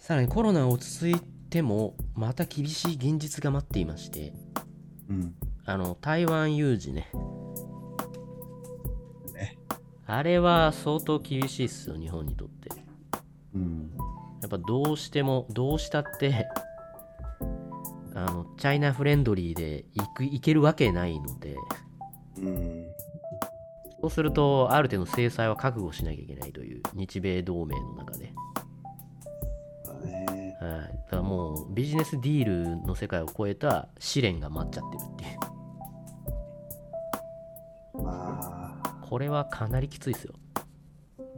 さらにコロナ落ち着いてもまた厳しい現実が待っていましてうん。あの台湾有事ねね。あれは相当厳しいっすよ日本にとってうん。やっぱどうしてもどうしたってあのチャイナフレンドリーで行く行けるわけないのでうん。そうするとある程度制裁は覚悟しなきゃいけないという日米同盟の中で、だからもうビジネスディールの世界を超えた試練が待っちゃってるっていう。まあ、これはかなりきついですよ。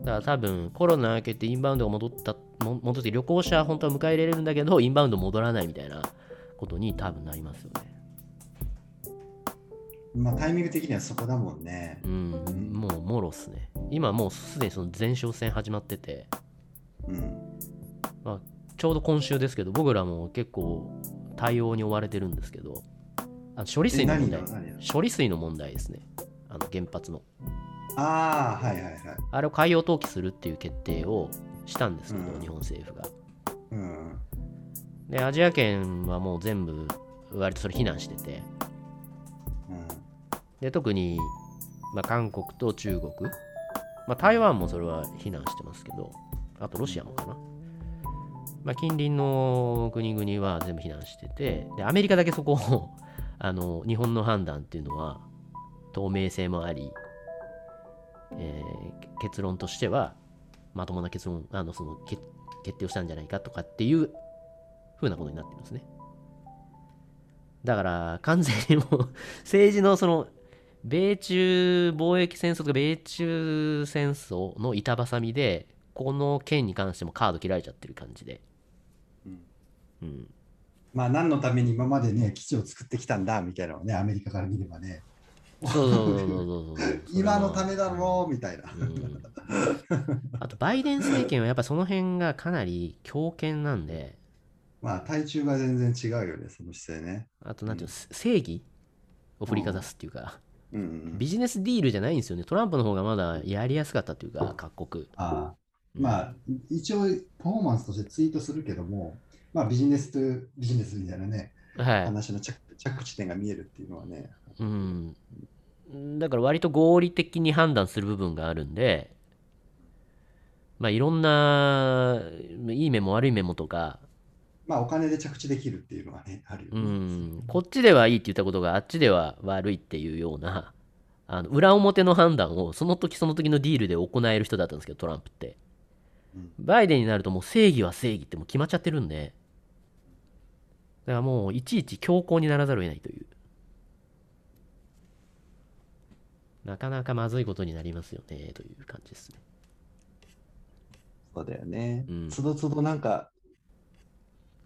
だから多分コロナ明けてインバウンドが戻ったも戻って旅行者は本当は迎え入れれるんだけどインバウンド戻らないみたいなことに多分なりますよね。まあタイミング的にはそこだもんね。う。ん。もうもろっすね。今もうすでにその前哨戦始まってて、うん。まあ、ちょうど今週ですけど僕らも結構対応に追われてるんですけどあ処理水の問題。処理水の問題ですね。あの原発の。ああ、はいはいはい。あれを海洋投棄するっていう決定をしたんですけど、うん。日本政府が。うん。でアジア圏はもう全部割とそれ非難してて。うん。で特に、まあ、韓国と中国、まあ、台湾もそれは非難してますけどあとロシアもかな、まあ、近隣の国々は全部非難しててでアメリカだけそこを あの日本の判断っていうのは透明性もあり、えー結論としてはまともな結論あのその決決定をしたんじゃないかとかっていう風なことになってるんですね。だから完全にも 政治のその米中貿易戦争とか米中戦争の板挟みでこの件に関してもカード切られちゃってる感じで、うん、まあ何のために今までね、基地を作ってきたんだみたいなのをね、アメリカから見ればね、そうそうそうそうそうそう今のためだろうみたいな。うんあとバイデン政権はやっぱその辺がかなり強権なんでまあ対中が全然違うよね、その姿勢ね。あとなんていうの、正義を振りかざすっていうか、うんうん。ビジネスディールじゃないんですよねトランプの方がまだやりやすかったっていうか各国ああまあ、一応パフォーマンスとしてツイートするけども、まあビジネスとビジネスみたいなね、はい話の着着地点が見えるっていうのはね。うん。だから割と合理的に判断する部分があるんで、まあいろんな、いい面も悪い面もとか、まあお金で着地できるっていうのはね、あるようね。ん、こっちではいいって言ったことがあっちでは悪いっていうような、あの裏表の判断をその時その時のディールで行える人だったんですけど、トランプって。うんバイデンになるともう正義は正義ってもう決まっちゃってるんで、だからもういちいち強硬にならざるを得ないという。なかなかまずいことになりますよね、という感じですね。そうだよねうん。つどつどなんか、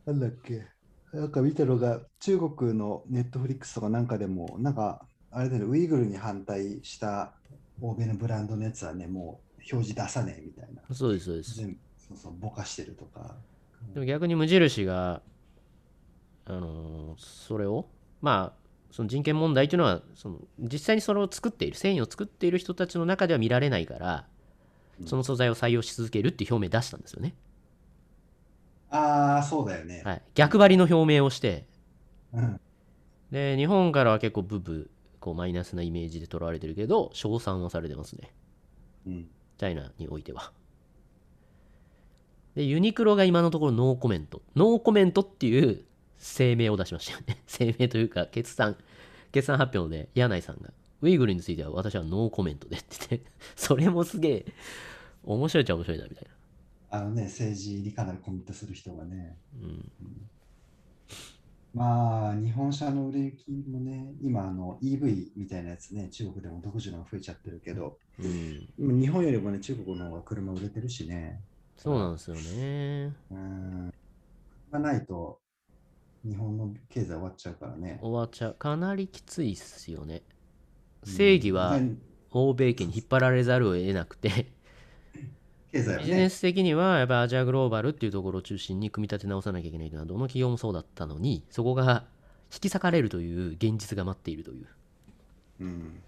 なんだっけ、なんか見たのが、中国のネットフリックスとかなんかでも、なんか、あれだよね、ウイグルに反対した欧米のブランドのやつはね、もう表示出さねえみたいな。そうです、そうです。全部、そうそう、ぼかしてるとか。でも逆に無印が、あのーそれを、まあ、その人権問題というのは、その実際にそれを作っている、繊維を作っている人たちの中では見られないから、その素材を採用し続けるっていう表明出したんですよね。ああ、そうだよね。はい、逆張りの表明をして、うん。で、日本からは結構ブブ、こうマイナスなイメージで捉われてるけど、称賛はされてますね。うん。チャイナにおいては。で、ユニクロが今のところノーコメント。ノーコメントっていう声明を出しましたよね。声明というか、決算、決算発表で柳井さんが、ウイグルについては私はノーコメントでって言って、それもすげえ面白いっちゃ面白いなみたいな。あのね、政治にかなりコミットする人がね。うん。まあ、日本車の売れ行きもね、今、あの EV みたいなやつね、中国でも独自のが増えちゃってるけど、うん。日本よりもね、中国の方が車売れてるしね。そうなんですよね。うん。がないと、日本の経済終わっちゃうからね。終わっちゃう。かなりきついっすよね。正義は欧米圏に引っ張られざるを得なくて、経済はね、ビジネス的にはやっぱアジアグローバルっていうところを中心に組み立て直さなきゃいけないというのはどの企業もそうだったのにそこが引き裂かれるという現実が待っているといううん。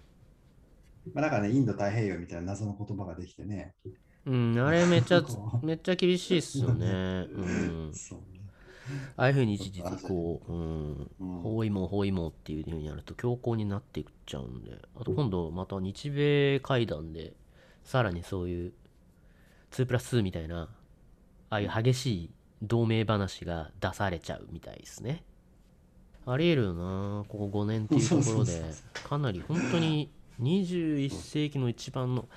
まあ、だからね、インド太平洋みたいな謎の言葉ができてね、うん、あれめっちゃ こ、めっちゃ厳しいっすよね。うん。そうね。ああいうふうに一時こう、うん、うん。包囲網、包囲網っていうふうにやると強硬になっていっちゃうんで、あと今度また日米会談で、さらにそういう2プラス2みたいな、ああいう激しい同盟話が出されちゃうみたいですね。ありえるよな、ここ5年っていうところで。かなり本当に21世紀の一番の、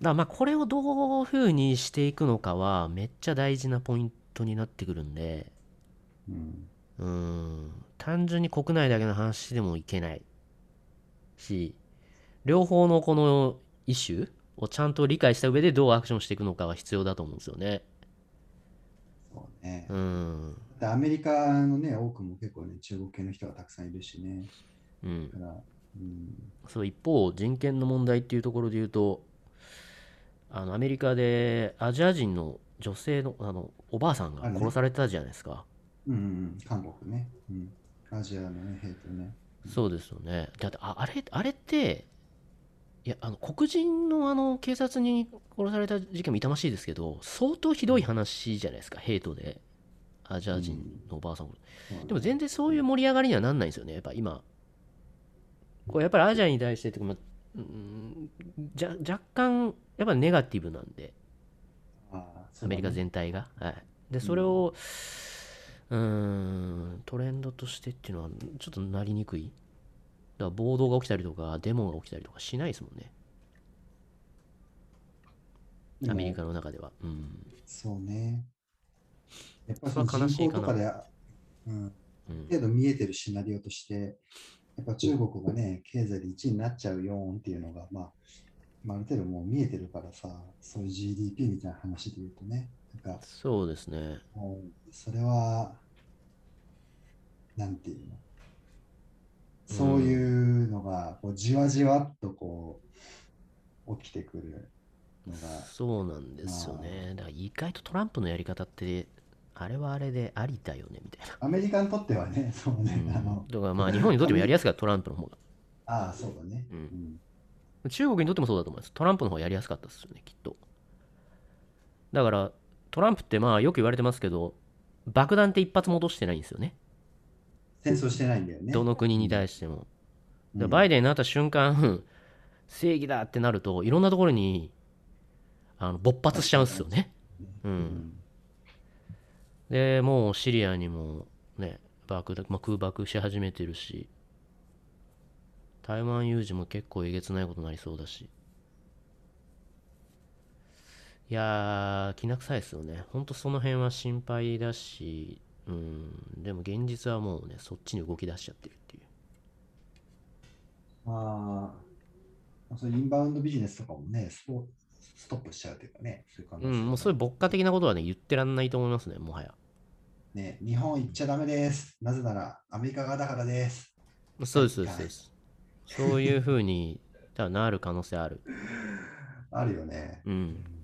だまあこれをどういうふうにしていくのかはめっちゃ大事なポイントになってくるんで、うん。単純に国内だけの話でもいけないし両方のこのイシューをちゃんと理解した上でどうアクションしていくのかは必要だと思うんですよね。そうね。うん。でアメリカのね、多くも結構ね、中国系の人がたくさんいるしね。うん。そう一方人権の問題っていうところで言うとあのアメリカでアジア人の女性のあのおばあさんが殺されたじゃないですか。うんうん。うん、韓国ね。うん。アジアのね、兵とね。そうですよね。だってああれあれっていやあの黒人のあの警察に殺された事件も痛ましいですけど相当ひどい話じゃないですかヘイトで。アジア人のおばあさん、そうねでも全然そういう盛り上がりにはなんないんですよねやっぱ今。これやっぱりアジアに対してっていうか、まあうんじゃ若干やっぱネガティブなんで。アメリカ全体が、はい、でそれをうーんトレンドとしてっていうのはちょっとなりにくい？だから暴動が起きたりとかデモが起きたりとかしないですもんね。アメリカの中では。うん。そうね。やっぱりそれは悲しいかな。人口とかで、うん、うん。程度見えてるシナリオとして、やっぱ中国がね、経済で1位になっちゃうよっていうのが、まあ、まあ、ある程度もう見えてるからさ、そういう GDP みたいな話で言うとね、なんか、そうですね。それは、なんていうの？そういうのが、こうじわじわっとこう、起きてくるのが、そうなんですよね。だから意外とトランプのやり方ってあれはあれでありだよねみたいアメリカにとってはね、そうね、な、あの、だからまあ日本にとってもやりやすかったトランプの方が。ああ、そうだね。うん。うん。中国にとってもそうだと思います。トランプの方がやりやすかったですよね、きっと。だから、トランプってまあよく言われてますけど、爆弾って一発も落としてないんですよね。戦争してないんだよね。どの国に対しても。うんバイデンになった瞬間、正義だってなると、いろんなところにあの勃発しちゃうんですよね。うん。で、もうシリアにもね、爆弾、まあ、空爆し始めてるし、台湾有事も結構えげつないことになりそうだし。いやー、きな臭いですよね。ほんとその辺は心配だし、うん、でも現実はもうね、そっちに動き出しちゃってるっていう。まあ、そインバウンドビジネスとかもね、スポストップしちゃうというかね、そういう感じうん、もうそういう牧歌的なことはね、言ってらんないと思いますね、もはや。ね、日本行っちゃダメです。なぜならアメリカ側だからです。そうです、そうです、そうです。そういう風に、多分なる可能性ある。あるよね。うん。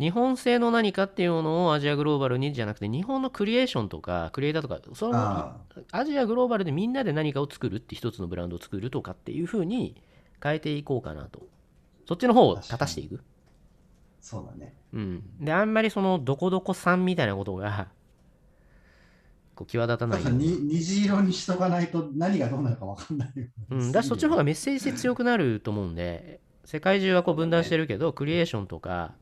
日本製の何かっていうのをアジアグローバルにじゃなくて、日本のクリエーションとか、クリエイターとか、そアジアグローバルでみんなで何かを作るって一つのブランドを作るとかっていう風に変えていこうかなと。そっちの方を立たしていく？そうだね。うん。で、あんまりそのどこどこさんみたいなことが、こう際立たない虹色にしとかないと何がどうなるか分かんないよ。うん、だしそっちの方がメッセージ性強くなると思うんで、世界中はこう分断してるけど、クリエーションとか、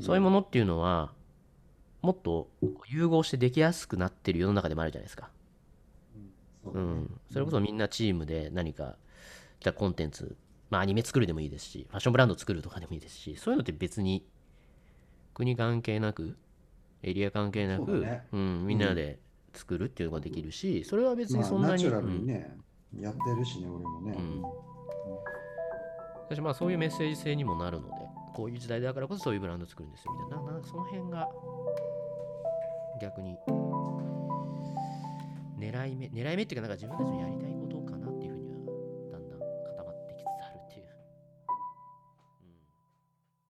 そういうものっていうのは、もっと融合してできやすくなってる世の中でもあるじゃないですか。そうん。それこそみんなチームで何か、来たコンテンツ、まあアニメ作るでもいいですし、ファッションブランド作るとかでもいいですし、そういうのって別に国関係なく、エリア関係なく、ねうん、みんなで作るっていうのができるし、それは別にまあそんなに、ナチュラルうんにね、やってるしね、俺もね。うん私まあそういうメッセージ性にもなるのでこういう時代だからこそそういうブランド作るんですよ。みたいな。ななその辺が逆に狙い目狙い目っていうかなんか自分たちのやりたい